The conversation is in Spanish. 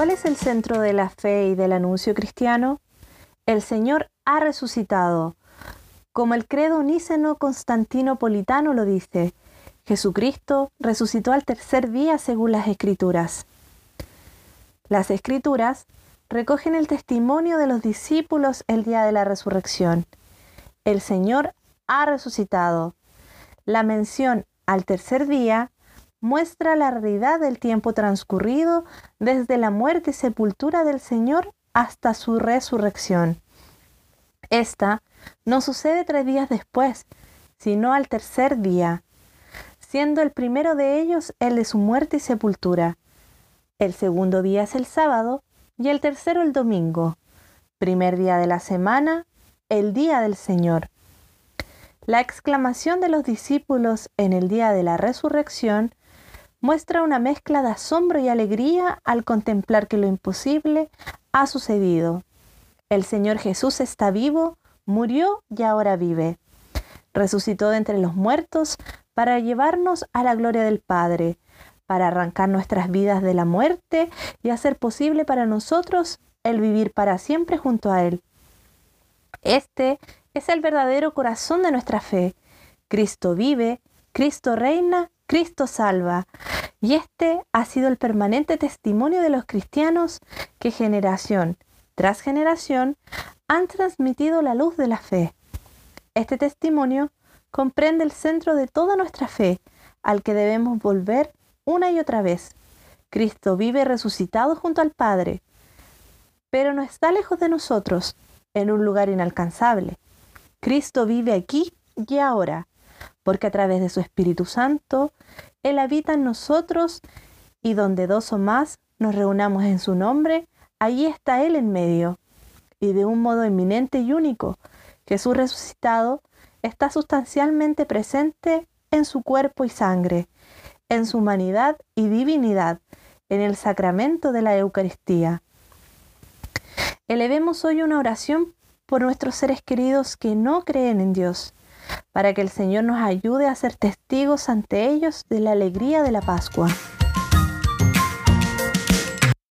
¿Cuál es el centro de la fe y del anuncio cristiano? El Señor ha resucitado. Como el credo uníceno constantinopolitano lo dice, Jesucristo resucitó al tercer día según las Escrituras. Las Escrituras recogen el testimonio de los discípulos el día de la resurrección. El Señor ha resucitado. La mención al tercer día muestra la realidad del tiempo transcurrido desde la muerte y sepultura del Señor hasta su resurrección. Esta no sucede tres días después, sino al tercer día, siendo el primero de ellos el de su muerte y sepultura. El segundo día es el sábado y el tercero el domingo, primer día de la semana, el día del Señor. La exclamación de los discípulos en el día de la resurrección muestra una mezcla de asombro y alegría al contemplar que lo imposible ha sucedido. El Señor Jesús está vivo, murió y ahora vive. Resucitó de entre los muertos para llevarnos a la gloria del Padre, para arrancar nuestras vidas de la muerte y hacer posible para nosotros el vivir para siempre junto a Él. Este es el verdadero corazón de nuestra fe. Cristo vive, Cristo reina Cristo salva. Y este ha sido el permanente testimonio de los cristianos que generación tras generación han transmitido la luz de la fe. Este testimonio comprende el centro de toda nuestra fe, al que debemos volver una y otra vez. Cristo vive resucitado junto al Padre, pero no está lejos de nosotros, en un lugar inalcanzable. Cristo vive aquí y ahora, porque a través de su Espíritu Santo, Él habita en nosotros y donde dos o más nos reunamos en su nombre, allí está Él en medio. Y de un modo eminente y único, Jesús resucitado está sustancialmente presente en su cuerpo y sangre, en su humanidad y divinidad, en el sacramento de la Eucaristía. Elevemos hoy una oración por nuestros seres queridos que no creen en Dios para que el Señor nos ayude a ser testigos ante ellos de la alegría de la Pascua.